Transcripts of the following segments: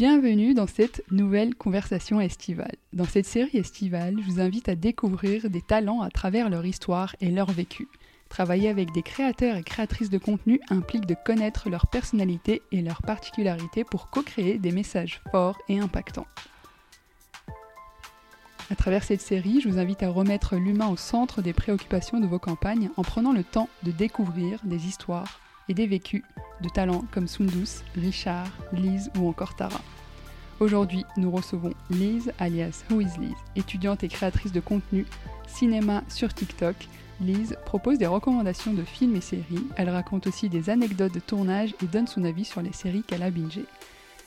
Bienvenue dans cette nouvelle conversation estivale. Dans cette série estivale, je vous invite à découvrir des talents à travers leur histoire et leur vécu. Travailler avec des créateurs et créatrices de contenu implique de connaître leur personnalité et leurs particularités pour co-créer des messages forts et impactants. À travers cette série, je vous invite à remettre l'humain au centre des préoccupations de vos campagnes en prenant le temps de découvrir des histoires et des vécus de talents comme Sundus, Richard, Lise ou encore Tara. Aujourd'hui, nous recevons Lise, alias Who is Lise, étudiante et créatrice de contenu cinéma sur TikTok. Lise propose des recommandations de films et séries. Elle raconte aussi des anecdotes de tournage et donne son avis sur les séries qu'elle a bingées.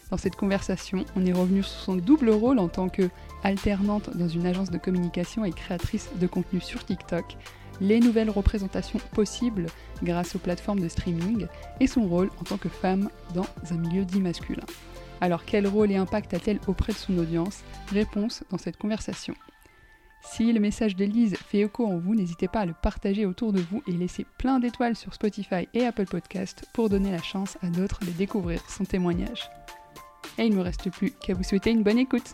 Dans cette conversation, on est revenu sur son double rôle en tant que alternante dans une agence de communication et créatrice de contenu sur TikTok, les nouvelles représentations possibles grâce aux plateformes de streaming et son rôle en tant que femme dans un milieu dit masculin. Alors quel rôle et impact a-t-elle auprès de son audience? Réponse dans cette conversation. Si le message d'Elise fait écho en vous, n'hésitez pas à le partager autour de vous et laisser plein d'étoiles sur Spotify et Apple Podcast pour donner la chance à d'autres de découvrir son témoignage. Et il ne me reste plus qu'à vous souhaiter une bonne écoute.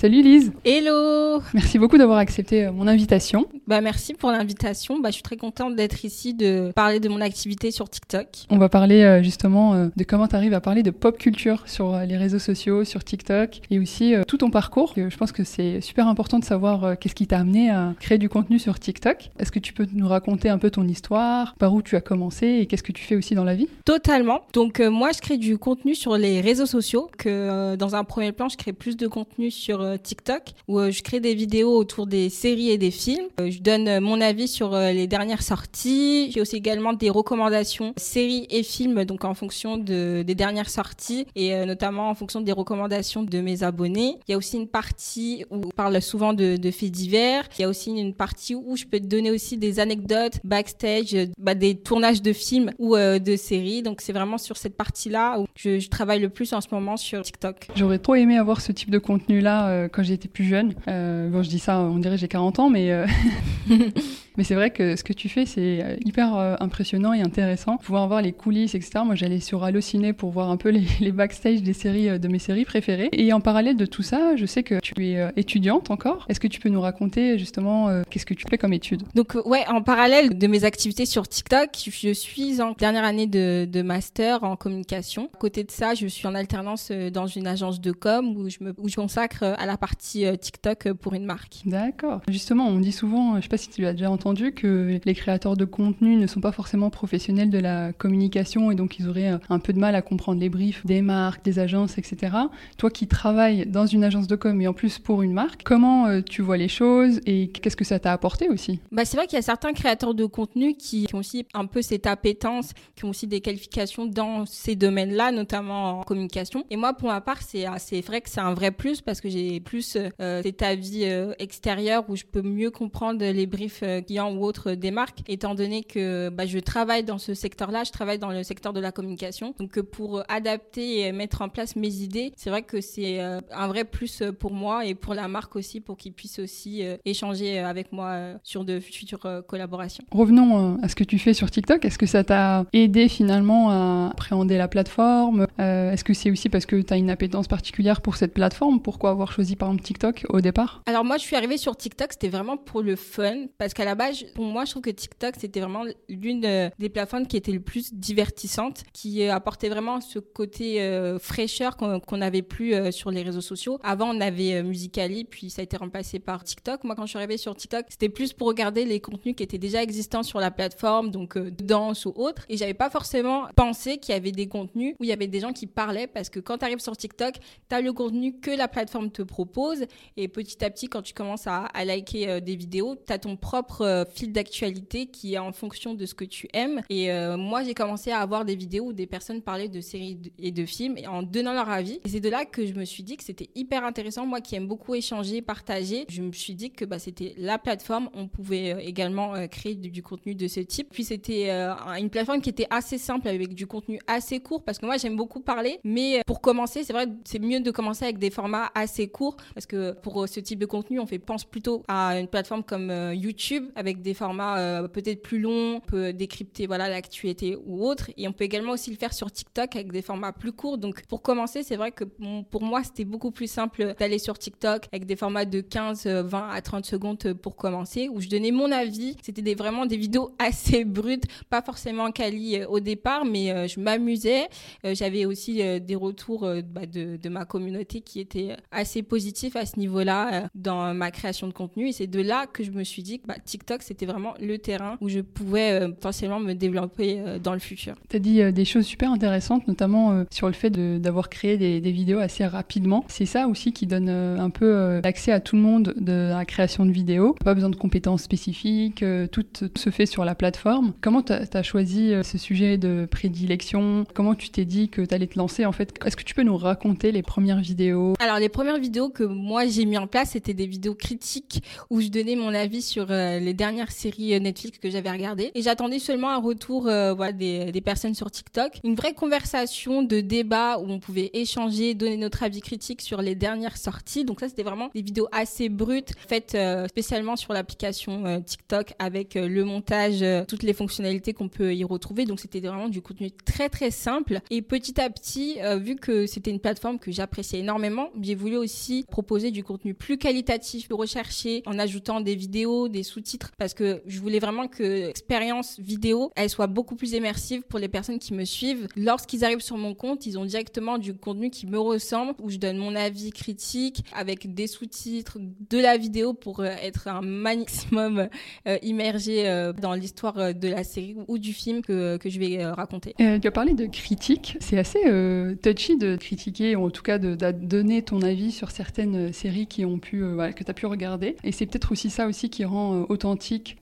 Salut Lise Hello Merci beaucoup d'avoir accepté euh, mon invitation. Bah merci pour l'invitation. Bah je suis très contente d'être ici, de parler de mon activité sur TikTok. On va parler euh, justement euh, de comment tu arrives à parler de pop culture sur les réseaux sociaux, sur TikTok et aussi tout ton parcours. Je pense que c'est super important de savoir qu'est-ce qui t'a amené à créer du contenu sur TikTok. Est-ce que tu peux nous raconter un peu ton histoire, par où tu as commencé et qu'est-ce que tu fais aussi dans la vie? Totalement. Donc moi je crée du contenu sur les réseaux sociaux. Que dans un premier plan je crée plus de contenu sur TikTok où euh, je crée des vidéos autour des séries et des films. Euh, je donne euh, mon avis sur euh, les dernières sorties. J'ai aussi également des recommandations séries et films donc en fonction de, des dernières sorties et euh, notamment en fonction des recommandations de mes abonnés. Il y a aussi une partie où on parle souvent de, faits divers. Il y a aussi une partie où je peux te donner aussi des anecdotes backstage, euh, bah, des tournages de films ou euh, de séries. Donc c'est vraiment sur cette partie-là où je, travaille le plus en ce moment sur TikTok. J'aurais trop aimé avoir ce type de contenu-là euh, quand j'étais plus jeune. Euh, bon, je dis ça, on dirait j'ai 40 ans, mais, euh, mais c'est vrai que ce que tu fais, c'est euh, hyper euh, impressionnant et intéressant. Pouvoir voir les coulisses, etc. Moi, j'allais sur Allociné pour voir un peu les, les backstage des séries, euh, de mes séries préférées. Et en parallèle de tout ça, je sais que tu es étudiante encore. Est-ce que tu peux nous raconter justement euh, qu'est-ce que tu fais comme étude? Donc ouais, en parallèle de mes activités sur TikTok, je suis en dernière année de, de master en communication. À côté de ça, je suis en alternance dans une agence de com où je me où je consacre à la partie TikTok pour une marque. D'accord. Justement, on dit souvent, je sais pas si tu l'as déjà entendu, que les créateurs de contenu ne sont pas forcément professionnels de la communication et donc ils auraient euh, un peu de mal à comprendre les briefs des marques, des agences, etc. Toi qui travailles dans une agence de com et en plus pour une marque, comment euh, tu vois les choses et qu'est-ce que ça t'a apporté aussi? Bah, c'est vrai qu'il y a certains créateurs de contenu qui, ont aussi un peu cette appétence, qui ont aussi des qualifications dans ces domaines-là, notamment en communication. Et moi, pour ma part, c'est c'est vrai que c'est un vrai plus parce que j'ai plus euh, cet avis euh, extérieur où je peux mieux comprendre les briefs euh, clients ou autres des marques, étant donné que bah, je travaille dans ce secteur-là, je travaille dans le secteur de la communication. Donc, euh, pour adapter et mettre en place mes idées, c'est vrai que c'est euh, un vrai plus euh, pour moi et pour la marque aussi, pour qu'ils puissent aussi euh, échanger euh, avec moi euh, sur de futures euh, collaborations. Revenons euh, à ce que tu fais sur TikTok. Est-ce que ça t'a aidé finalement à appréhender la plateforme? Euh, Est-ce que c'est aussi parce que tu as une appétence particulière pour cette plateforme? Pourquoi avoir choisi par exemple TikTok au départ? Alors moi, je suis arrivée sur TikTok, c'était vraiment pour le fun, parce qu'à la pour moi, je trouve que TikTok, c'était vraiment l'une euh, des plateformes qui était le plus divertissante, qui euh, apportait vraiment ce côté euh, fraîcheur qu'on qu'on n'avait plus sur les réseaux sociaux. Avant, on avait euh, Musical.ly, puis ça a été remplacé par TikTok. Moi, quand je suis arrivée sur TikTok, c'était plus pour regarder les contenus qui étaient déjà existants sur la plateforme, donc danse ou autre. Et j'avais pas forcément pensé qu'il y avait des contenus où il y avait des gens qui parlaient, parce que quand tu arrives sur TikTok, tu as le contenu que la plateforme te propose. Et petit à petit, quand tu commences à, à liker des vidéos, tu as ton propre fil d'actualité qui est en fonction de ce que tu aimes. Et moi, j'ai commencé à avoir des vidéos où des personnes parlaient de séries et de films en donnant leur avis. Et c'est de là que je me suis dit que c'était hyper intéressant. Moi qui aime beaucoup échanger, partager, je me suis dit que bah, c'était la plateforme. On pouvait également créer du, contenu de ce type. Puis c'était une plateforme qui était assez simple avec du contenu assez court parce que moi j'aime beaucoup parler. Mais pour commencer, c'est vrai, c'est mieux de commencer avec des formats assez courts parce que pour ce type de contenu, on fait pense plutôt à une plateforme comme euh, YouTube avec des formats euh, peut-être plus longs, on peut décrypter voilà l'actualité ou autre et on peut également aussi le faire sur TikTok avec des formats plus courts. Donc pour commencer, c'est vrai que pour moi, c'était beaucoup plus simple d'aller sur TikTok avec des formats de 15, 20 à 30 secondes pour commencer où je donnais mon avis. C'était vraiment des vidéos assez brutes, pas forcément quali euh, au départ, mais je m'amusais. J'avais aussi des retours bah, de, de ma communauté qui étaient assez positifs à ce niveau-là dans ma création de contenu. Et c'est de là que je me suis dit que bah, TikTok, c'était vraiment le terrain où je pouvais euh, potentiellement me développer euh, dans le futur. Tu as dit euh, des choses super intéressantes, notamment sur le fait d'avoir créé des, des, vidéos assez rapidement. C'est ça aussi qui donne un peu l'accès à tout le monde de la création de vidéos. Pas besoin de compétences spécifiques, tout se fait sur la plateforme. Comment tu as, choisi ce sujet de prédilection? Comment tu t'es dit que tu allais te lancer en fait? Est-ce que tu peux nous raconter les premières vidéos? Alors les premières vidéos que moi j'ai mis en place, c'était des vidéos critiques où je donnais mon avis sur les dernières séries euh, Netflix que j'avais regardées. Et j'attendais seulement un retour euh, voilà, des, des, personnes sur TikTok. Une vraie conversation de débat où on pouvait échanger, donner notre avis critique sur les dernières sorties. Donc ça, c'était vraiment des vidéos assez brutes, faites spécialement sur l'application TikTok avec le montage, toutes les fonctionnalités qu'on peut y retrouver. Donc c'était vraiment du contenu très très simple. Et petit à petit, vu que c'était une plateforme que j'appréciais énormément, j'ai voulu aussi proposer du contenu plus qualitatif, de rechercher en ajoutant des vidéos, des sous-titres, parce que je voulais vraiment que l'expérience vidéo, elle soit beaucoup plus immersive pour les personnes qui me suivent. Lorsqu'ils arrivent sur mon compte, ils ont directement du contenu qui me ressemble, où je donne mon avis critique avec des sous-titres, de la vidéo pour euh, être un maximum euh, immergé euh, dans l'histoire de la série ou du film que, que je vais raconter. tu as parlé de critique. C'est assez touchy de critiquer, ou en tout cas de, donner ton avis sur certaines séries qui ont pu, que tu as pu regarder. Et c'est peut-être aussi ça aussi qui rend euh,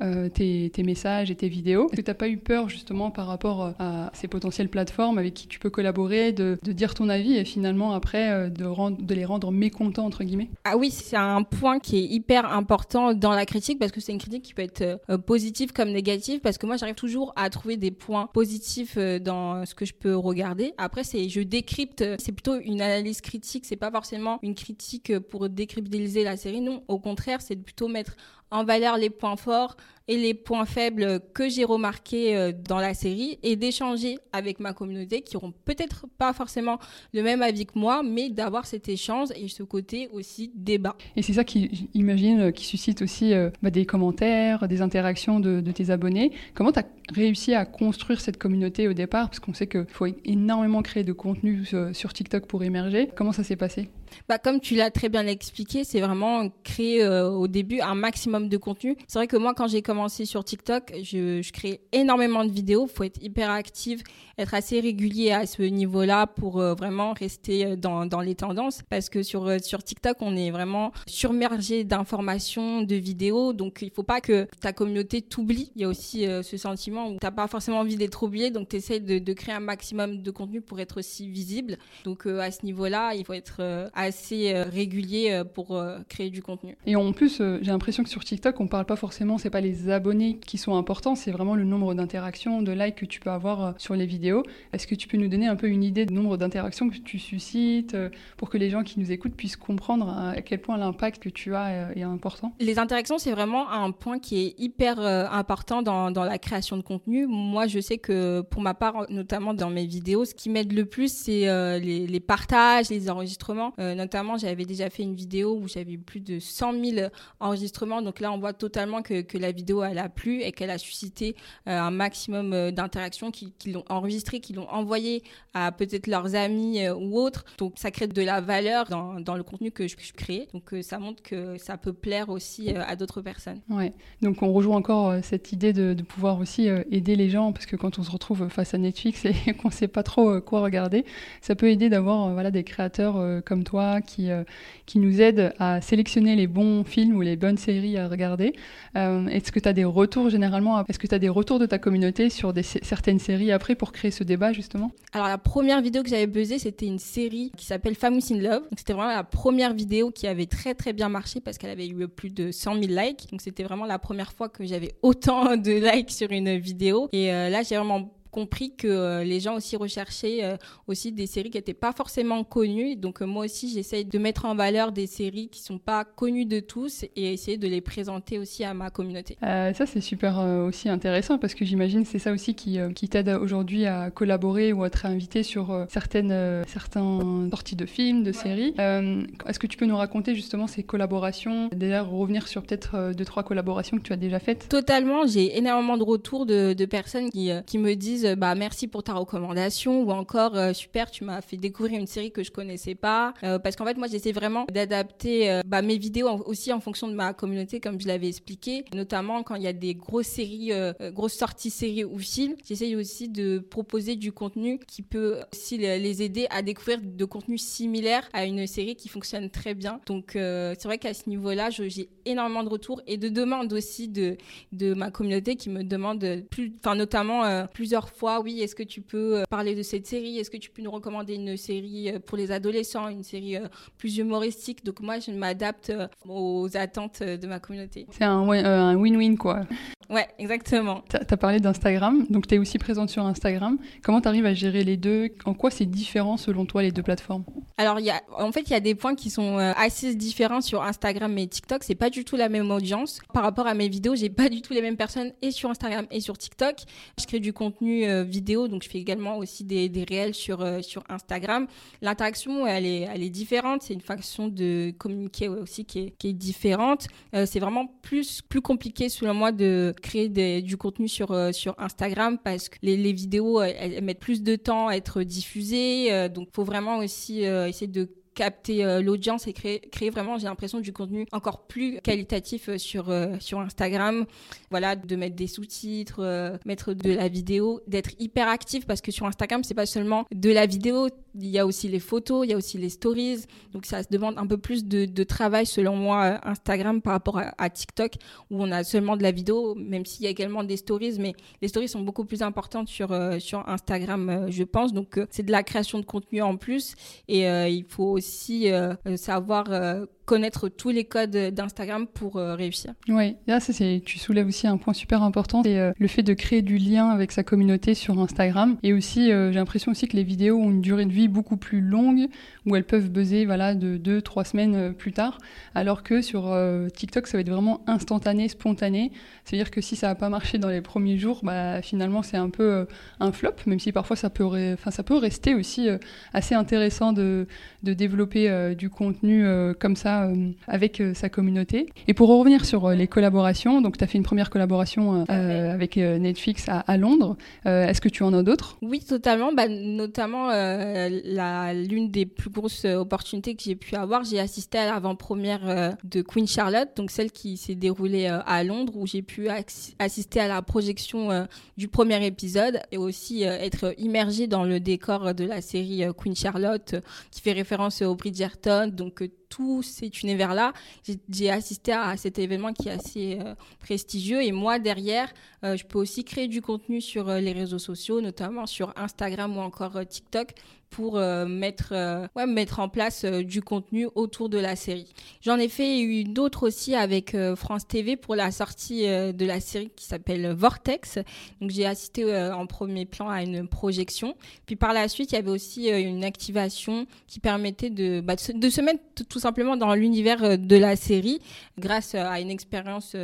euh, tes, messages et tes vidéos. Est-ce que tu n'as pas eu peur justement par rapport euh, à ces potentielles plateformes avec qui tu peux collaborer, de, dire ton avis et finalement après de, rendre, de les rendre mécontents entre guillemets? Ah oui, c'est un point qui est hyper important dans la critique parce que c'est une critique qui peut être positive comme négative parce que moi j'arrive toujours à trouver des points positifs dans ce que je peux regarder. Après c'est je décrypte, c'est plutôt une analyse critique, c'est pas forcément une critique pour décrypter la série. Non, au contraire, c'est plutôt mettre en valeur les points forts et les points faibles que j'ai remarqués euh, dans la série et d'échanger avec ma communauté qui auront peut-être pas forcément le même avis que moi, mais d'avoir cet échange et ce côté aussi débat. Et c'est ça qui, imagine, qui suscite aussi euh, bah, des commentaires, des interactions de, tes abonnés. Comment tu as réussi à construire cette communauté au départ? Parce qu'on sait qu'il faut énormément créer de contenu euh, sur TikTok pour émerger. Comment ça s'est passé? Bah, Comme tu l'as très bien expliqué, c'est vraiment créer au début un maximum de contenu. C'est vrai que moi, quand j'ai commencé sur TikTok, je, crée énormément de vidéos. Il faut être hyper active, être assez régulier à ce niveau-là pour euh, vraiment rester euh, dans, les tendances. Parce que sur, euh, TikTok, on est vraiment submergé d'informations, de vidéos. Donc, il faut pas que ta communauté t'oublie. Il y a aussi ce sentiment où tu n'as pas forcément envie d'être oublié. Donc, tu essaies de, de, créer un maximum de contenu pour être aussi visible. Donc, à ce niveau-là, il faut être assez régulier pour créer du contenu. Et en plus, j'ai l'impression que sur TikTok, on parle pas forcément, c'est pas les abonnés qui sont importants, c'est vraiment le nombre d'interactions, de likes que tu peux avoir euh, sur les vidéos. Est-ce que tu peux nous donner un peu une idée du nombre d'interactions que tu suscites euh, pour que les gens qui nous écoutent puissent comprendre euh, à quel point l'impact que tu as est important? Les interactions, c'est vraiment un point qui est hyper important dans, dans la création de contenu. Moi, je sais que pour ma part, notamment dans mes vidéos, ce qui m'aide le plus, c'est les, les, partages, les enregistrements. Notamment, j'avais déjà fait une vidéo où j'avais plus de 100 000 enregistrements. Donc là, on voit totalement que, que la vidéo elle a plu et qu'elle a suscité euh, un maximum euh, d'interactions, qui, l'ont enregistré, qui l'ont envoyé à peut-être leurs amis euh, ou autres. Donc ça crée de la valeur dans, dans le contenu que je, crée. Donc ça montre que ça peut plaire aussi à d'autres personnes. Ouais. Donc on rejoint encore cette idée de, de pouvoir aussi aider les gens parce que quand on se retrouve face à Netflix et qu'on ne sait pas trop quoi regarder, ça peut aider d'avoir voilà des créateurs comme toi qui qui nous aident à sélectionner les bons films ou les bonnes séries à regarder. Est-ce que tu as des retours généralement Est-ce que tu as des retours de ta communauté sur des, certaines séries après pour créer ce débat justement? Alors la première vidéo que j'avais buzzé, c'était une série qui s'appelle Famous in Love. C'était vraiment la première vidéo qui avait très très bien marché parce qu'elle avait eu plus de 100 000 likes. Donc c'était vraiment la première fois que j'avais autant de likes sur une vidéo. Et euh, là, j'ai vraiment compris que euh, les gens aussi recherchaient euh, aussi des séries qui n'étaient pas forcément connues. Donc euh, moi aussi, j'essaye de mettre en valeur des séries qui sont pas connues de tous et essayer de les présenter aussi à ma communauté. ça, c'est super aussi intéressant parce que j'imagine c'est ça aussi qui, qui t'aide aujourd'hui à collaborer ou à être invité sur certaines certains sorties de films, de séries. Est-ce que tu peux nous raconter justement ces collaborations? Déjà, revenir sur peut-être deux, trois collaborations que tu as déjà faites Totalement. J'ai énormément de retours de, de personnes qui, qui me disent euh, bah merci pour ta recommandation ou encore euh, super tu m'as fait découvrir une série que je connaissais pas. Euh, parce qu'en fait moi j'essaie vraiment d'adapter bah, mes vidéos aussi en fonction de ma communauté comme je l'avais expliqué. Notamment quand il y a des grosses séries grosses sorties séries ou films j'essaye aussi de proposer du contenu qui peut aussi les aider à découvrir de contenus similaires à une série qui fonctionne très bien. Donc c'est vrai qu'à ce niveau là j'ai énormément de retours et de demandes aussi de de ma communauté qui me demande plus enfin notamment plusieurs fois, oui, est-ce que tu peux euh, parler de cette série? Est-ce que tu peux nous recommander une série euh, pour les adolescents, une série euh, plus humoristique? Donc moi, je m'adapte aux attentes de ma communauté. C'est un win-win, quoi. Ouais, exactement. Tu as, parlé d'Instagram, donc tu es aussi présente sur Instagram. Comment tu arrives à gérer les deux? En quoi c'est différent selon toi les deux plateformes? Alors, y a, en fait, il y a des points qui sont assez différents sur Instagram et TikTok. C'est pas du tout la même audience. Par rapport à mes vidéos, j'ai pas du tout les mêmes personnes et sur Instagram et sur TikTok. Je crée du contenu euh, vidéo, donc je fais également aussi des, réels sur, euh, sur Instagram. L'interaction, elle est, elle est différente. C'est une façon de communiquer aussi qui est, qui est différente. Euh, c'est vraiment plus, plus compliqué, selon moi, de créer du contenu sur, sur Instagram parce que les, les vidéos, elles, mettent plus de temps à être diffusées. donc, il faut vraiment aussi essayer de capter euh, l'audience et créer, vraiment, j'ai l'impression, du contenu encore plus qualitatif euh, sur, euh, sur Instagram. Voilà, de mettre des sous-titres, mettre de la vidéo, d'être hyper actif parce que sur Instagram, c'est pas seulement de la vidéo, il y a aussi les photos, il y a aussi les stories. Donc ça se demande un peu plus de, de travail selon moi Instagram par rapport à, TikTok où on a seulement de la vidéo, même s'il y a également des stories, mais les stories sont beaucoup plus importantes sur, sur Instagram, je pense. Donc c'est de la création de contenu en plus et il faut aussi aussi euh, savoir euh, connaître tous les codes d'Instagram pour euh, réussir. Oui, là, c'est, tu soulèves aussi un point super important, c'est euh, le fait de créer du lien avec sa communauté sur Instagram. Et aussi, euh, j'ai l'impression aussi que les vidéos ont une durée de vie beaucoup plus longue, où elles peuvent buzzer voilà, de deux, trois semaines plus tard, alors que sur TikTok, ça va être vraiment instantané, spontané. C'est-à-dire que si ça n'a pas marché dans les premiers jours, bah, finalement, c'est un peu un flop, même si parfois ça peut, ça peut rester aussi assez intéressant de, de développer du contenu comme ça euh, avec euh, sa communauté. Et pour revenir sur euh, les collaborations, donc tu as fait une première collaboration avec Netflix à, Londres. Est-ce que tu en as d'autres? Oui, totalement. Bah, notamment, l'une des plus grosses opportunités que j'ai pu avoir, j'ai assisté à l'avant-première de Queen Charlotte, donc celle qui s'est déroulée à Londres, où j'ai pu assister à la projection du premier épisode et aussi être immergée dans le décor de la série Queen Charlotte, qui fait référence au Bridgerton, donc tout cet univers-là. J'ai assisté à cet événement qui est assez euh, prestigieux. Et moi, derrière, euh, je peux aussi créer du contenu sur euh, les réseaux sociaux, notamment sur Instagram ou encore TikTok, pour euh, mettre, euh, ouais, mettre en place euh, du contenu autour de la série. J'en ai fait une autre aussi avec France TV pour la sortie de la série qui s'appelle Vortex. Donc j'ai assisté en premier plan à une projection. Puis par la suite, il y avait aussi une activation qui permettait de, bah, de, se, mettre tout simplement dans l'univers de la série grâce à une expérience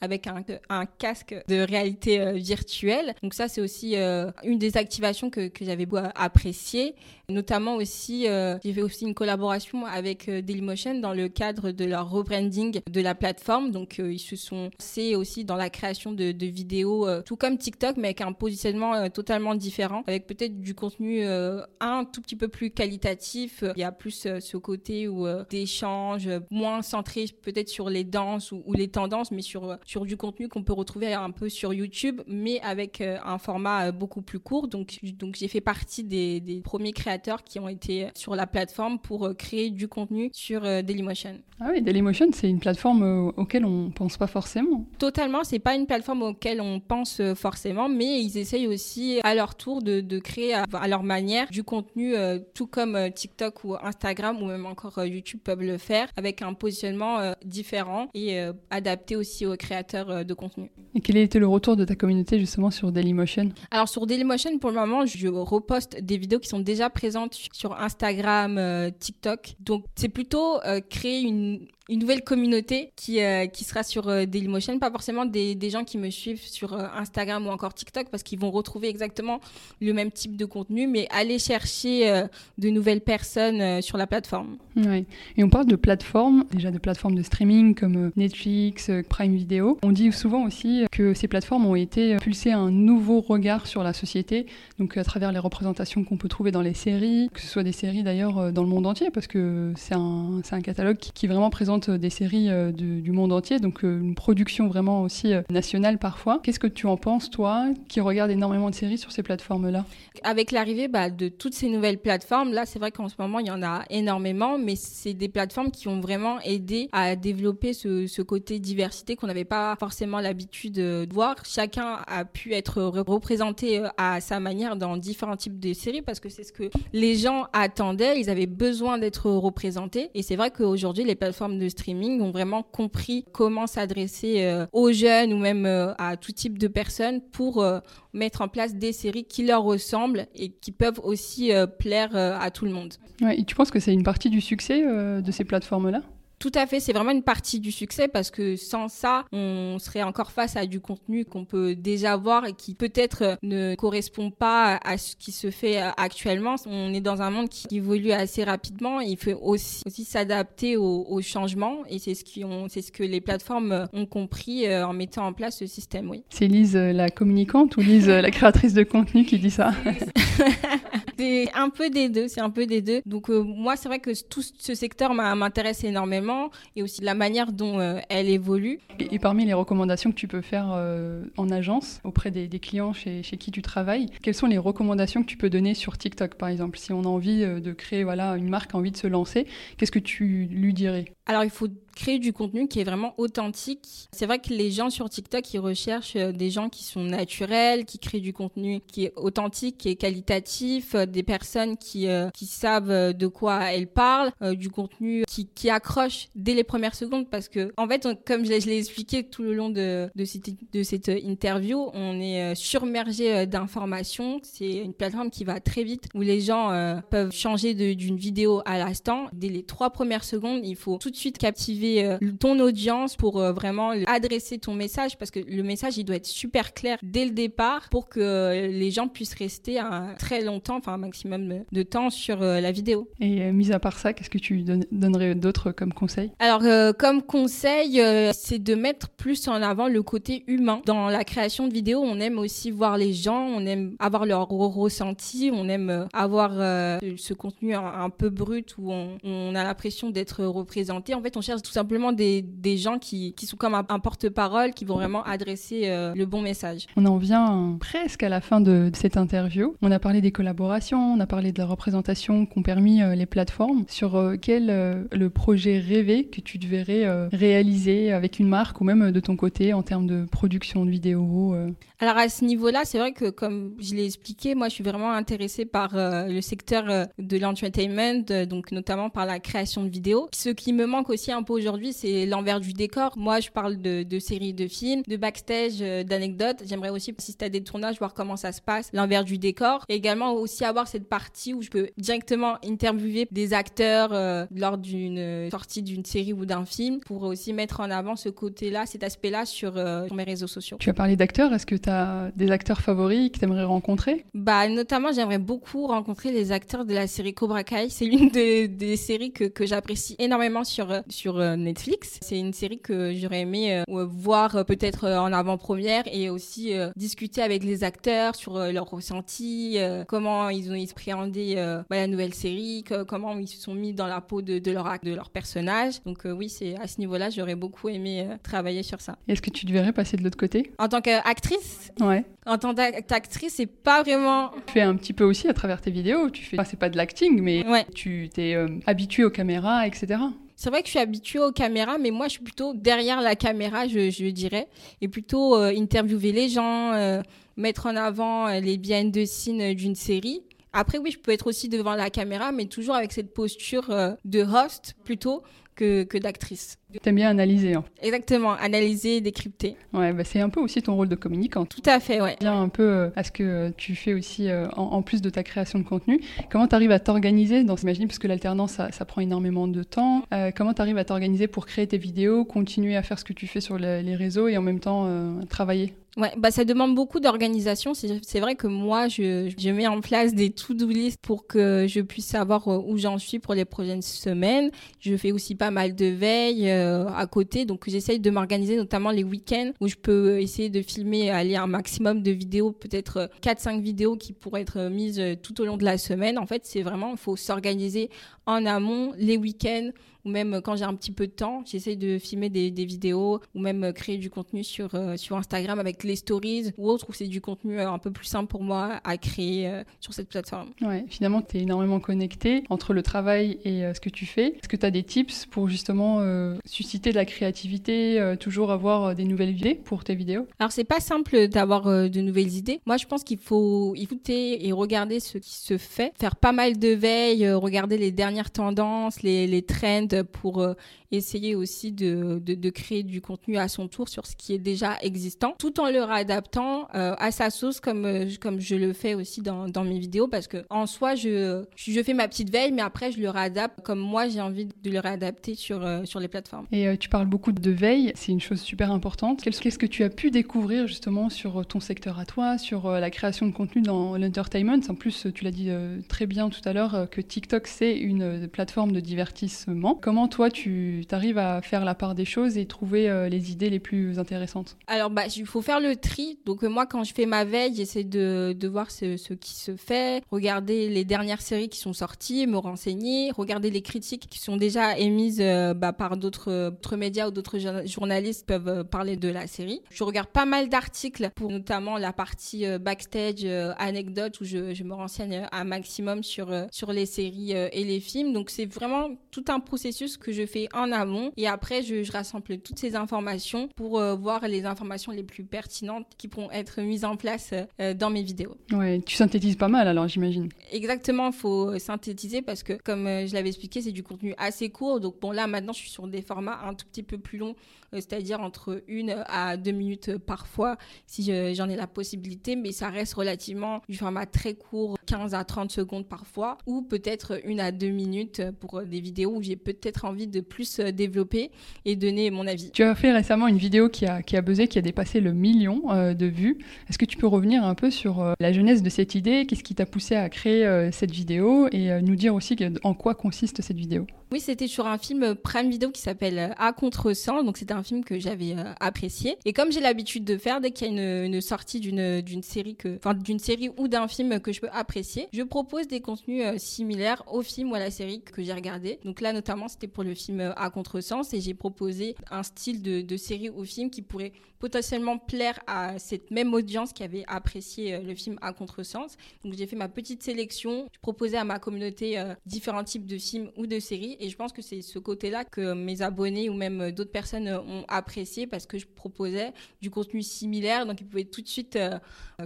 avec un, casque de réalité virtuelle. Donc ça, c'est aussi une des activations que, que j'avais apprécié. Notamment aussi, euh, j'ai fait aussi une collaboration avec euh, Dailymotion dans le cadre de leur rebranding de la plateforme. Donc, euh, ils se sont lancés aussi dans la création de, vidéos, tout comme TikTok, mais avec un positionnement totalement différent, avec peut-être du contenu un tout petit peu plus qualitatif. Il y a plus ce côté où d'échange, moins centré peut-être sur les danses ou, les tendances, mais sur, sur du contenu qu'on peut retrouver un peu sur YouTube, mais avec un format beaucoup plus court. Donc, donc j'ai fait partie des, premiers créateurs qui ont été sur la plateforme pour créer du contenu sur Dailymotion. Ah oui, Dailymotion, c'est une plateforme auquel on pense pas forcément. Totalement, c'est pas une plateforme auquel on pense forcément, mais ils essayent aussi à leur tour de, de créer à, leur manière du contenu, euh, tout comme euh, TikTok ou Instagram ou même encore euh, YouTube peuvent le faire, avec un positionnement différent et adapté aussi aux créateurs de contenu. Et quel a été le retour de ta communauté justement sur Dailymotion? Alors sur Dailymotion, pour le moment, je reposte des vidéos qui sont déjà présentes sur Instagram, TikTok. Donc c'est plutôt créer une, une nouvelle communauté qui, euh, qui sera sur euh, Dailymotion, pas forcément des, des, gens qui me suivent sur euh, Instagram ou encore TikTok parce qu'ils vont retrouver exactement le même type de contenu, mais aller chercher de nouvelles personnes sur la plateforme. Oui, et on parle de plateformes, déjà de plateformes de streaming comme Netflix, Prime Video. On dit souvent aussi que ces plateformes ont été pulsées un nouveau regard sur la société, donc à travers les représentations qu'on peut trouver dans les séries, que ce soit des séries d'ailleurs dans le monde entier, parce que c'est un, un catalogue qui, qui vraiment présent des séries euh, du monde entier, donc euh, une production vraiment aussi euh, nationale parfois. Qu'est-ce que tu en penses, toi, qui regarde énormément de séries sur ces plateformes-là? Avec l'arrivée bah, de toutes ces nouvelles plateformes, là, c'est vrai qu'en ce moment, il y en a énormément, mais c'est des plateformes qui ont vraiment aidé à développer ce, ce côté diversité qu'on n'avait pas forcément l'habitude de voir. Chacun a pu être représenté à sa manière dans différents types de séries parce que c'est ce que les gens attendaient, ils avaient besoin d'être représentés. Et c'est vrai qu'aujourd'hui, les plateformes de streaming ont vraiment compris comment s'adresser euh, aux jeunes ou même euh, à tout type de personnes pour euh, mettre en place des séries qui leur ressemblent et qui peuvent aussi plaire à tout le monde. Tu penses que c'est une partie du succès de ces plateformes-là? Tout à fait, c'est vraiment une partie du succès parce que sans ça, on serait encore face à du contenu qu'on peut déjà voir et qui peut-être ne correspond pas à ce qui se fait actuellement. On est dans un monde qui évolue assez rapidement. il faut aussi, aussi s'adapter aux, changements et c'est ce, qui ont, c'est ce que les plateformes ont compris euh, en mettant en place ce système. Oui. C'est Lise euh, la communicante ou Lise euh, la créatrice de contenu qui dit ça? C'est un peu des deux, c'est un peu des deux. Donc moi, c'est vrai que tout ce secteur m'intéresse énormément et aussi la manière dont euh, elle évolue. Et, parmi les recommandations que tu peux faire euh, en agence auprès des, clients chez, chez, qui tu travailles, quelles sont les recommandations que tu peux donner sur TikTok par exemple? Si on a envie euh, de créer voilà, une marque, envie de se lancer, qu'est-ce que tu lui dirais? Alors, il faut créer du contenu qui est vraiment authentique. C'est vrai que les gens sur TikTok, ils recherchent euh, des gens qui sont naturels, qui créent du contenu qui est authentique, qui est qualitatif, euh, des personnes qui, euh, qui savent de quoi elles parlent, du contenu qui, qui accroche dès les premières secondes parce que, en fait, comme je l'ai expliqué tout le long de, de, cette, interview, on est submergé d'informations. C'est une plateforme qui va très vite où les gens peuvent changer d'une vidéo à l'instant. Dès les trois premières secondes, il faut tout de suite captiver euh, ton audience pour euh, vraiment adresser ton message parce que le message il doit être super clair dès le départ pour que euh, les gens puissent rester un, très longtemps, enfin un maximum de temps sur la vidéo. Et mis à part ça, qu'est-ce que tu donnerais d'autres comme conseil? Alors comme conseil, c'est de mettre plus en avant le côté humain dans la création de vidéos. On aime aussi voir les gens, on aime avoir leur ressenti, on aime avoir ce contenu un, peu brut où on, on a l'impression d'être représenté en fait, on cherche tout simplement des, gens qui, sont comme un, porte-parole, qui vont vraiment adresser euh, le bon message. On en vient presque à la fin de, cette interview. On a parlé des collaborations, on a parlé de la représentation qu'ont permis euh, les plateformes. Sur euh, quel le projet rêvé que tu devrais réaliser avec une marque ou même de ton côté en termes de production de vidéos Alors à ce niveau-là, c'est vrai que comme je l'ai expliqué, moi je suis vraiment intéressée par le secteur de l'entertainment, donc notamment par la création de vidéos. Ce qui me manque aussi un peu aujourd'hui, c'est l'envers du décor. Moi, je parle de, séries de films, de backstage, euh, d'anecdotes. J'aimerais aussi assister à des tournages, voir comment ça se passe, l'envers du décor. Et également aussi avoir cette partie où je peux directement interviewer des acteurs euh, lors d'une euh, sortie d'une série ou d'un film pour aussi mettre en avant ce côté-là, cet aspect-là sur, mes réseaux sociaux. Tu as parlé d'acteurs. Est-ce que tu des acteurs favoris que tu aimerais rencontrer Bah, notamment, j'aimerais beaucoup rencontrer les acteurs de la série Cobra Kai. C'est l'une des, séries que, que j'apprécie énormément sur, sur Netflix. C'est une série que j'aurais aimé voir peut-être en avant-première et aussi discuter avec les acteurs sur leur ressenti, comment ils ont appréhendé bah, la nouvelle série, comment ils se sont mis dans la peau de, de leur de leur personnage. Donc oui, c'est à ce niveau-là, j'aurais beaucoup aimé travailler sur ça. Est-ce que tu devrais passer de l'autre côté? En tant qu'actrice? Ouais. En tant qu'actrice, c'est pas vraiment. Tu fais un petit peu aussi à travers tes vidéos. Tu fais, c'est pas de l'acting, mais tu t'es euh, habitué aux caméras, etc. C'est vrai que je suis habituée aux caméras, mais moi, je suis plutôt derrière la caméra, je, dirais, et plutôt euh, interviewer les gens, euh, mettre en avant les biens de scene d'une série. Après, oui, je peux être aussi devant la caméra, mais toujours avec cette posture de host plutôt que, que d'actrice. T'aimes bien analyser. Hein. Exactement, analyser, décrypter. Ouais, bah c'est un peu aussi ton rôle de communicant. Tout à fait, ouais. Bien un peu euh, à ce que tu fais aussi euh, en, plus de ta création de contenu. Comment tu arrives à t'organiser dans Imagine, parce que l'alternance, ça, ça, prend énormément de temps. Euh, comment tu arrives à t'organiser pour créer tes vidéos, continuer à faire ce que tu fais sur les réseaux et en même temps travailler? Ouais, bah ça demande beaucoup d'organisation. C'est vrai que moi, je, je, mets en place des to-do list pour que je puisse savoir où j'en suis pour les prochaines semaines. Je fais aussi pas mal de veille euh, à côté, donc j'essaye de m'organiser, notamment les week-ends où je peux essayer de filmer, aller un maximum de vidéos, peut-être 4-5 vidéos qui pourraient être mises tout au long de la semaine. En fait, c'est vraiment, il faut s'organiser en amont les week-ends ou même quand j'ai un petit peu de temps, j'essaye de filmer des, des, vidéos ou même créer du contenu sur, euh, sur Instagram avec les stories ou autre où c'est du contenu euh, un peu plus simple pour moi à créer euh, sur cette plateforme. Ouais, finalement, tu es énormément connecté entre le travail et ce que tu fais. Est-ce que tu as des tips pour justement susciter de la créativité, toujours avoir des nouvelles idées pour tes vidéos? Alors, c'est pas simple d'avoir de nouvelles idées. Moi, je pense qu'il faut écouter et regarder ce qui se fait, faire pas mal de veille, regarder les dernières tendances, les, les trends pour euh, essayer aussi de, de, créer du contenu à son tour sur ce qui est déjà existant, tout en le réadaptant euh, à sa sauce comme, euh, comme je le fais aussi dans, dans, mes vidéos, parce que en soi, je, je fais ma petite veille, mais après, je le réadapte comme moi, j'ai envie de le réadapter sur, sur les plateformes. Et tu parles beaucoup de veille, c'est une chose super importante. Qu'est-ce que tu as pu découvrir justement sur ton secteur à toi, sur la création de contenu dans l'entertainment? En plus, tu l'as dit très bien tout à l'heure que TikTok, c'est une plateforme de divertissement. Comment toi, tu arrives à faire la part des choses et trouver euh, les idées les plus intéressantes Alors, bah, il faut faire le tri. Donc, euh, moi, quand je fais ma veille, j'essaie de, de voir ce, ce, qui se fait, regarder les dernières séries qui sont sorties, me renseigner, regarder les critiques qui sont déjà émises euh, bah, par d'autres médias ou d'autres journalistes peuvent parler de la série. Je regarde pas mal d'articles pour notamment la partie backstage, anecdotes, où je, je, me renseigne un maximum sur, sur les séries et les films. Donc, c'est vraiment tout un processus que je fais en amont et après je, rassemble toutes ces informations pour euh, voir les informations les plus pertinentes qui pourront être mises en place euh, dans mes vidéos. Ouais, tu synthétises pas mal alors j'imagine. Exactement, il faut synthétiser parce que comme euh, je l'avais expliqué, c'est du contenu assez court. Donc bon là maintenant je suis sur des formats un tout petit peu plus longs, c'est-à-dire entre une à deux minutes parfois si j'en ai la possibilité, mais ça reste relativement du format très court, 15 à 30 secondes parfois, ou peut-être une à deux minutes pour des vidéos où j'ai peut peut-être envie de plus euh, développer et donner mon avis. Tu as fait récemment une vidéo qui a, qui a buzzé, qui a dépassé le million euh, de vues. Est-ce que tu peux revenir un peu sur euh, la jeunesse de cette idée? Qu'est-ce qui t'a poussé à créer cette vidéo? Et nous dire aussi en quoi consiste cette vidéo? Oui, c'était sur un film Prime Video qui s'appelle À contre-sens. Donc c'était un film que j'avais apprécié. Et comme j'ai l'habitude de faire, dès qu'il y a une, sortie d'une, d'une série que, enfin, d'une série ou d'un film que je peux apprécier, je propose des contenus similaires au film ou à la série que j'ai regardé. Donc là, notamment, c'était pour le film À Contresens et j'ai proposé un style de, série ou film qui pourrait potentiellement plaire à cette même audience qui avait apprécié euh, le film À Contresens. Donc j'ai fait ma petite sélection, je proposais à ma communauté euh, différents types de films ou de séries et je pense que c'est ce côté-là que mes abonnés ou même d'autres personnes euh, ont apprécié parce que je proposais du contenu similaire donc ils pouvaient tout de suite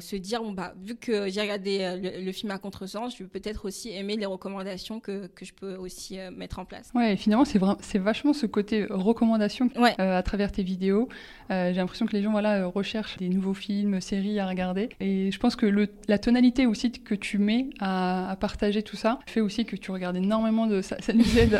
se dire bon bah vu que j'ai regardé le, film À Contresens, je vais peut-être aussi aimer les recommandations que, que je peux aussi mettre en place. Ouais, finalement, c'est c'est vachement ce côté recommandation euh, à travers tes vidéos. Euh, j'ai l'impression que les gens voilà, recherchent des nouveaux films, séries à regarder. Et je pense que le, la tonalité aussi que tu mets à, partager tout ça fait aussi que tu regardes énormément de ça. Ça nous aide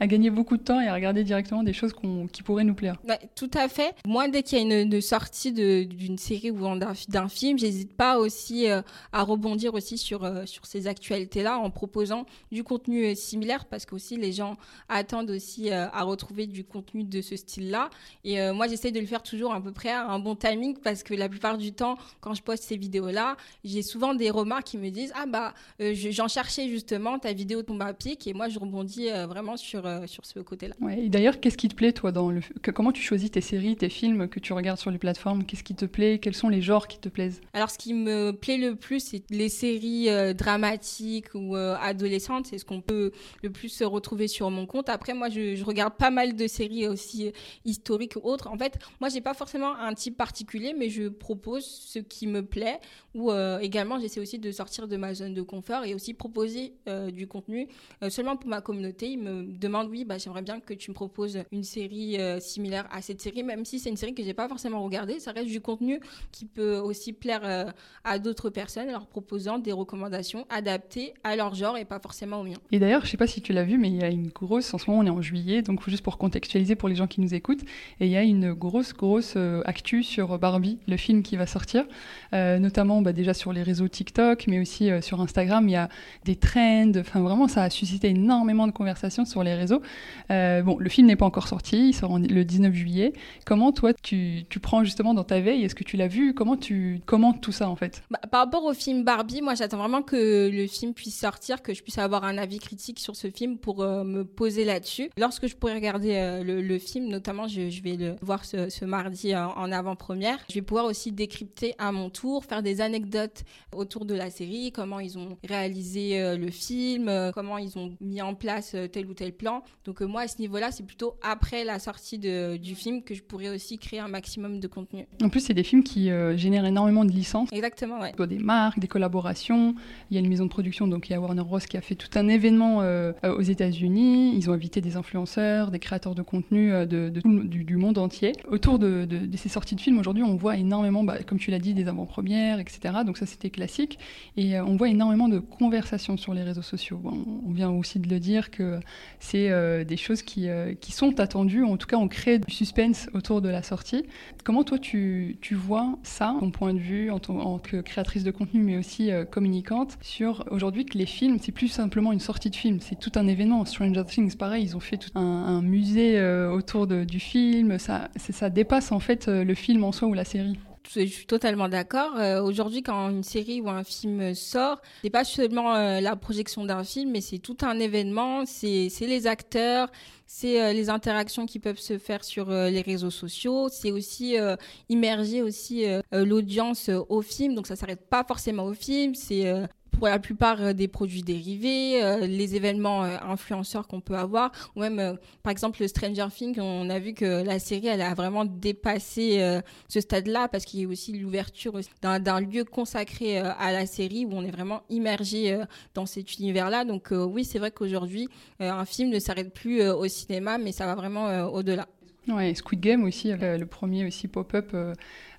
à, gagner beaucoup de temps et à regarder directement des choses qui pourraient nous plaire. tout à fait. Moi, dès qu'il y a une, sortie d'une série ou d'un film, j'hésite pas aussi euh, à rebondir aussi sur, sur ces actualités-là en proposant du contenu similaire parce que aussi les gens attendent aussi aussi à retrouver du contenu de ce style-là. Et moi, j'essaie de le faire toujours à peu près à un bon timing parce que la plupart du temps, quand je poste ces vidéos-là, j'ai souvent des remarques qui me disent Ah, bah, j'en cherchais justement, ta vidéo tombe à pic. Et moi, je rebondis vraiment sur, sur ce côté-là. Ouais, et d'ailleurs, qu'est-ce qui te plaît, toi, dans le. Comment tu choisis tes séries, tes films que tu regardes sur les plateformes? Qu'est-ce qui te plaît? Quels sont les genres qui te plaisent? Alors, ce qui me plaît le plus, c'est les séries euh, dramatiques ou euh, adolescentes. C'est ce qu'on peut le plus retrouver sur mon compte. Après, moi, je, regarde pas mal de séries aussi euh, historiques ou autres. En fait, moi, j'ai pas forcément un type particulier, mais je propose ce qui me plaît. Ou également, j'essaie aussi de sortir de ma zone de confort et aussi proposer du contenu seulement pour ma communauté. Ils me demandent, oui, bah, j'aimerais bien que tu me proposes une série similaire à cette série, même si c'est une série que j'ai pas forcément regardée. Ça reste du contenu qui peut aussi plaire à d'autres personnes en leur proposant des recommandations adaptées à leur genre et pas forcément au mien. Et d'ailleurs, je sais pas si tu l'as vu, mais il y a une grosse, en ce moment on est en juillet, donc juste pour contextualiser pour les gens qui nous écoutent, et il y a une grosse, grosse euh, actu sur Barbie, le film qui va sortir, euh, notamment bah, déjà sur les réseaux TikTok, mais aussi euh, sur Instagram, il y a des trends, enfin vraiment ça a suscité énormément de conversations sur les réseaux. bon, le film n'est pas encore sorti, il sort le 19 juillet. Comment toi tu, tu prends justement dans ta veille, est-ce que tu l'as vu? Comment tu commentes tout ça en fait? Bah, Par rapport au film Barbie, moi j'attends vraiment que le film puisse sortir, que je puisse avoir un avis critique sur ce film pour euh, me poser là-dessus. Lorsque je pourrai regarder euh, le, film, notamment je, vais le voir ce, mardi en, avant-première, je vais pouvoir aussi décrypter à mon tour, faire des anecdotes autour de la série, comment ils ont réalisé euh, le film, comment ils ont mis en place tel ou tel plan. Donc moi à ce niveau-là, c'est plutôt après la sortie de, du film que je pourrais aussi créer un maximum de contenu. En plus, c'est des films qui génèrent énormément de licences. Exactement, ouais des marques, des collaborations. Il y a une maison de production, donc il y a Warner Bros. qui a fait tout un événement euh, aux États-Unis. Ils ont invité des influenceurs, des créateurs de contenu euh, de, du, monde entier. Autour de, ces sorties de films, aujourd'hui, on voit énormément, bah, comme tu l'as dit, des avant-premières, etc. Donc ça, c'était classique. Et euh, on voit énormément de conversations sur les réseaux sociaux. on vient aussi de le dire que c'est des choses qui, qui sont attendues. En tout cas, on crée du suspense autour de la sortie. Comment toi, tu, tu vois ça, ton point de vue en tant que créatrice de contenu, mais aussi euh, communicante, sur aujourd'hui que les films, c'est plus simplement une sortie de film, c'est tout un événement. Stranger Things, pareil, ils ont fait tout un, musée euh, autour du film. Ça, ça dépasse en fait euh, le film en soi ou la série je suis totalement d'accord. Aujourd'hui, quand une série ou un film sort, c'est pas seulement la projection d'un film, mais c'est tout un événement. C'est les acteurs, c'est les interactions qui peuvent se faire sur les réseaux sociaux, c'est aussi immerger aussi l'audience au film. Donc ça s'arrête pas forcément au film, pour la plupart euh, des produits dérivés, euh, les événements euh, influenceurs qu'on peut avoir, ou même par exemple le Stranger Things, on a vu que la série elle a vraiment dépassé ce stade-là parce qu'il y a aussi l'ouverture d'un lieu consacré à la série où on est vraiment immergé dans cet univers-là. Donc oui, c'est vrai qu'aujourd'hui un film ne s'arrête plus au cinéma, mais ça va vraiment au-delà. Ouais, Squid Game aussi, le premier aussi pop-up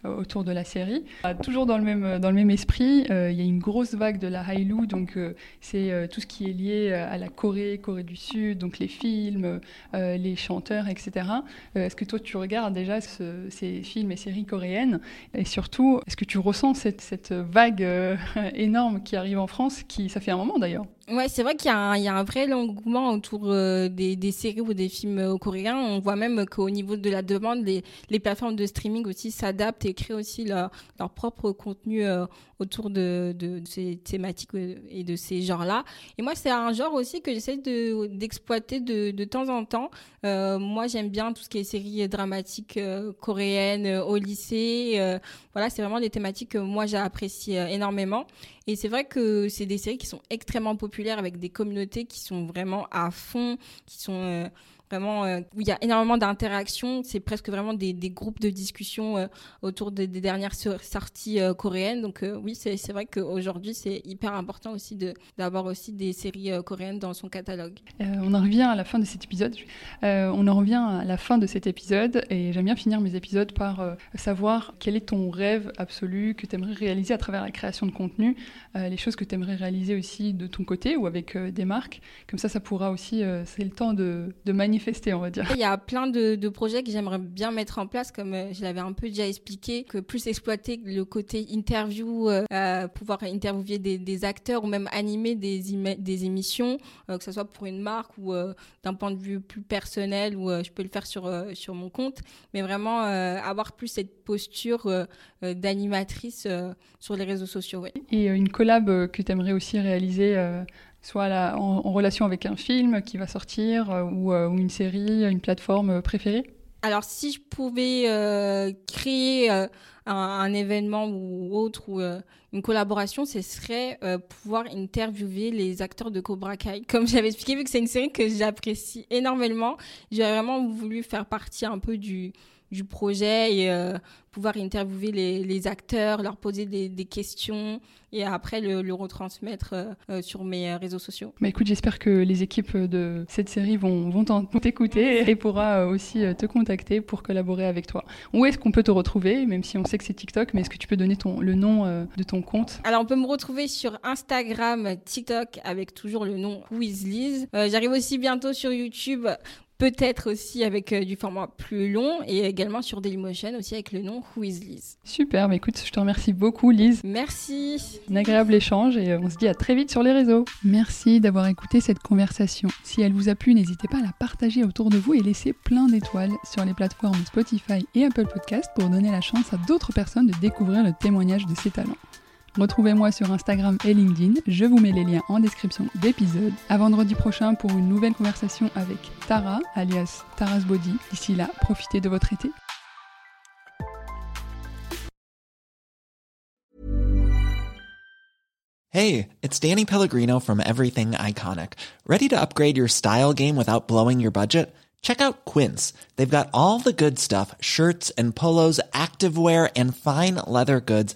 autour de la série. Euh, toujours dans le même, dans le même esprit, euh, il y a une grosse vague de la Hailu, donc c'est tout ce qui est lié à la Corée, Corée du Sud, donc les films, les chanteurs, etc. est-ce que toi tu regardes déjà ces films et séries coréennes? Et surtout, est-ce que tu ressens cette, cette vague énorme qui arrive en France, qui ça fait un moment d'ailleurs? Ouais, c'est vrai qu'il y, a un vrai engouement autour des, des, séries ou des films coréens. On voit même qu'au niveau de la demande, les, les plateformes de streaming aussi s'adaptent et créent aussi leur, leur propre contenu euh, autour de, de, ces thématiques euh, et de ces genres-là. Et moi, c'est un genre aussi que j'essaie d'exploiter de, de, temps en temps. Euh, moi, j'aime bien tout ce qui est séries dramatiques coréennes au lycée. voilà, c'est vraiment des thématiques que moi, j'apprécie énormément. Et c'est vrai que c'est des séries qui sont extrêmement populaires avec des communautés qui sont vraiment à fond, qui sont vraiment euh, où il y a énormément d'interactions. C'est presque vraiment des, des, groupes de discussion euh, autour des, dernières sorties euh, coréennes. Donc oui, c'est vrai qu'aujourd'hui, c'est hyper important aussi d'avoir aussi des séries coréennes dans son catalogue. on en revient à la fin de cet épisode. on en revient à la fin de cet épisode et j'aime bien finir mes épisodes par savoir quel est ton rêve absolu que tu aimerais réaliser à travers la création de contenu, les choses que tu aimerais réaliser aussi de ton côté ou avec des marques. Comme ça, ça pourra aussi, c'est le temps de, de manifester on va dire. Il y a plein de, de projets que j'aimerais bien mettre en place, comme euh, je l'avais un peu déjà expliqué, que plus exploiter le côté interview, euh, pouvoir interviewer des, des, acteurs ou même animer des, des émissions, euh, que ce soit pour une marque ou euh, d'un point de vue plus personnel, ou je peux le faire sur, sur mon compte, mais vraiment avoir plus cette posture d'animatrice sur les réseaux sociaux. Et une collab que tu aimerais aussi réaliser soit en, relation avec un film qui va sortir euh, euh, ou, une série, une plateforme préférée? Alors, si je pouvais euh, créer un, événement ou autre ou une collaboration, ce serait pouvoir interviewer les acteurs de Cobra Kai. Comme j'avais expliqué, vu que c'est une série que j'apprécie énormément, j'aurais vraiment voulu faire partie un peu du, du projet et euh, pouvoir interviewer les, les, acteurs, leur poser des, des, questions et après le, le retransmettre euh, euh, sur mes réseaux sociaux. Bah écoute, j'espère que les équipes de cette série vont, vont t'écouter et pourra aussi te contacter pour collaborer avec toi. Où est-ce qu'on peut te retrouver, même si on sait que c'est TikTok, mais est-ce que tu peux donner ton, le nom de ton compte? Alors on peut me retrouver sur Instagram, TikTok avec toujours le nom Wizliz. J'arrive aussi bientôt sur YouTube peut-être aussi avec euh, du format plus long et également sur Dailymotion aussi avec le nom Who is Liz. Super, mais écoute, je te remercie beaucoup Lise. Merci. Un agréable échange et euh, on se dit à très vite sur les réseaux. Merci d'avoir écouté cette conversation. Si elle vous a plu, n'hésitez pas à la partager autour de vous et laisser plein d'étoiles sur les plateformes Spotify et Apple Podcast pour donner la chance à d'autres personnes de découvrir le témoignage de ces talents. Retrouvez-moi sur Instagram et LinkedIn, je vous mets les liens en description d'épisode. À vendredi prochain pour une nouvelle conversation avec Tara, alias Taras Body. D'ici là, profitez de votre été. Hey, it's Danny Pellegrino from Everything Iconic. Ready to upgrade your style game without blowing your budget? Check out Quince. They've got all the good stuff, shirts and polos, activewear and fine leather goods